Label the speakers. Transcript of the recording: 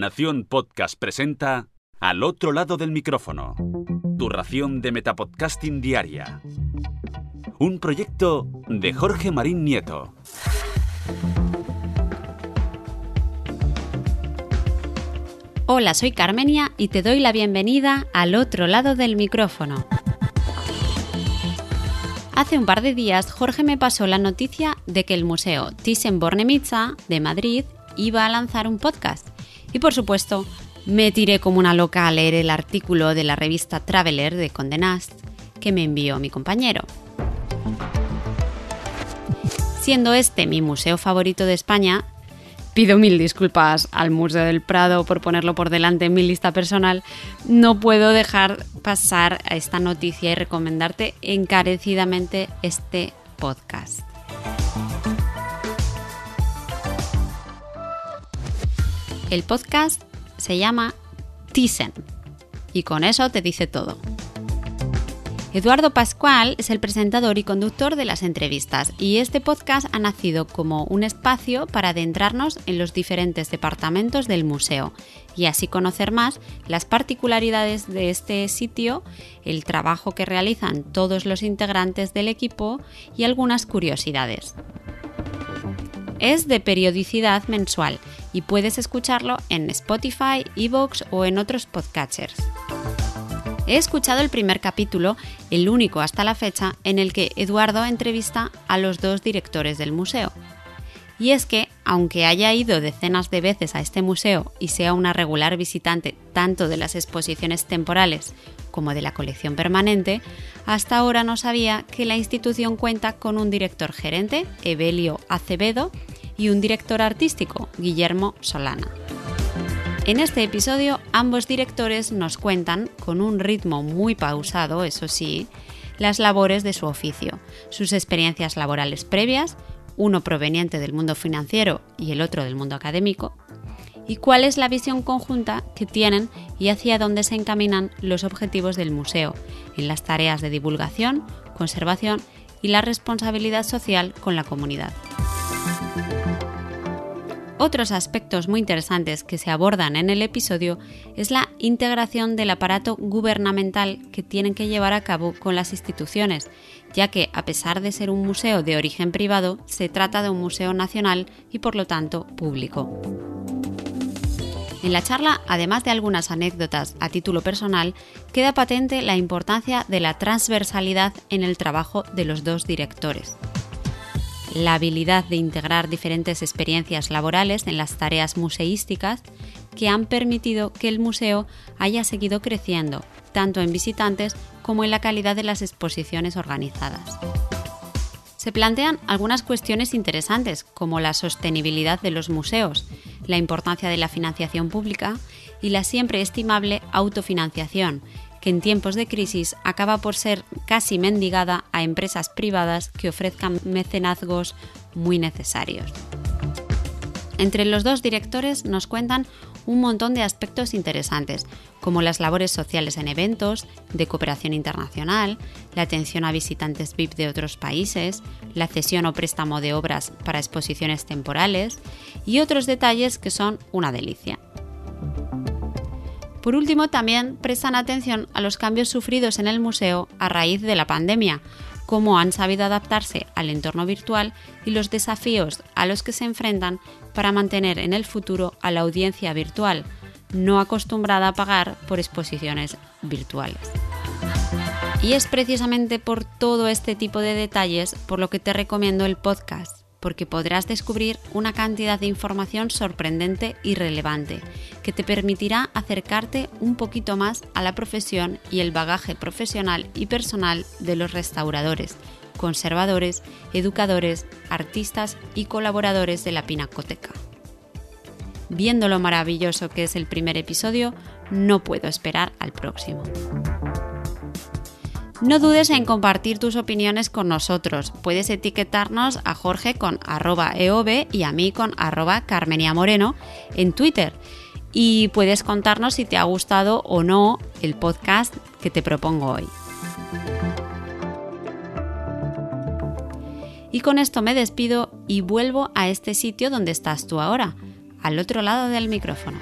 Speaker 1: Nación Podcast presenta Al otro lado del micrófono. Tu ración de Metapodcasting Diaria. Un proyecto de Jorge Marín Nieto.
Speaker 2: Hola, soy Carmenia y te doy la bienvenida al otro lado del micrófono. Hace un par de días Jorge me pasó la noticia de que el Museo Thyssen-Bornemisza de Madrid iba a lanzar un podcast. Y por supuesto, me tiré como una loca a leer el artículo de la revista Traveler de Condé Nast que me envió mi compañero. Siendo este mi museo favorito de España, Pido mil disculpas al Museo del Prado por ponerlo por delante en mi lista personal. No puedo dejar pasar a esta noticia y recomendarte encarecidamente este podcast. El podcast se llama Thyssen y con eso te dice todo. Eduardo Pascual es el presentador y conductor de las entrevistas y este podcast ha nacido como un espacio para adentrarnos en los diferentes departamentos del museo y así conocer más las particularidades de este sitio, el trabajo que realizan todos los integrantes del equipo y algunas curiosidades. Es de periodicidad mensual y puedes escucharlo en Spotify, Evox o en otros podcatchers. He escuchado el primer capítulo, el único hasta la fecha, en el que Eduardo entrevista a los dos directores del museo. Y es que, aunque haya ido decenas de veces a este museo y sea una regular visitante tanto de las exposiciones temporales como de la colección permanente, hasta ahora no sabía que la institución cuenta con un director gerente, Evelio Acevedo, y un director artístico, Guillermo Solana. En este episodio ambos directores nos cuentan, con un ritmo muy pausado, eso sí, las labores de su oficio, sus experiencias laborales previas, uno proveniente del mundo financiero y el otro del mundo académico, y cuál es la visión conjunta que tienen y hacia dónde se encaminan los objetivos del museo en las tareas de divulgación, conservación y la responsabilidad social con la comunidad. Otros aspectos muy interesantes que se abordan en el episodio es la integración del aparato gubernamental que tienen que llevar a cabo con las instituciones, ya que a pesar de ser un museo de origen privado, se trata de un museo nacional y por lo tanto público. En la charla, además de algunas anécdotas a título personal, queda patente la importancia de la transversalidad en el trabajo de los dos directores la habilidad de integrar diferentes experiencias laborales en las tareas museísticas que han permitido que el museo haya seguido creciendo, tanto en visitantes como en la calidad de las exposiciones organizadas. Se plantean algunas cuestiones interesantes, como la sostenibilidad de los museos, la importancia de la financiación pública y la siempre estimable autofinanciación, que en tiempos de crisis acaba por ser casi mendigada a empresas privadas que ofrezcan mecenazgos muy necesarios. Entre los dos directores nos cuentan un montón de aspectos interesantes, como las labores sociales en eventos, de cooperación internacional, la atención a visitantes VIP de otros países, la cesión o préstamo de obras para exposiciones temporales y otros detalles que son una delicia. Por último, también prestan atención a los cambios sufridos en el museo a raíz de la pandemia, cómo han sabido adaptarse al entorno virtual y los desafíos a los que se enfrentan para mantener en el futuro a la audiencia virtual, no acostumbrada a pagar por exposiciones virtuales. Y es precisamente por todo este tipo de detalles por lo que te recomiendo el podcast porque podrás descubrir una cantidad de información sorprendente y relevante que te permitirá acercarte un poquito más a la profesión y el bagaje profesional y personal de los restauradores, conservadores, educadores, artistas y colaboradores de la Pinacoteca. Viendo lo maravilloso que es el primer episodio, no puedo esperar al próximo. No dudes en compartir tus opiniones con nosotros. Puedes etiquetarnos a Jorge con arroba eov y a mí con arroba Carmenia Moreno en Twitter. Y puedes contarnos si te ha gustado o no el podcast que te propongo hoy. Y con esto me despido y vuelvo a este sitio donde estás tú ahora, al otro lado del micrófono.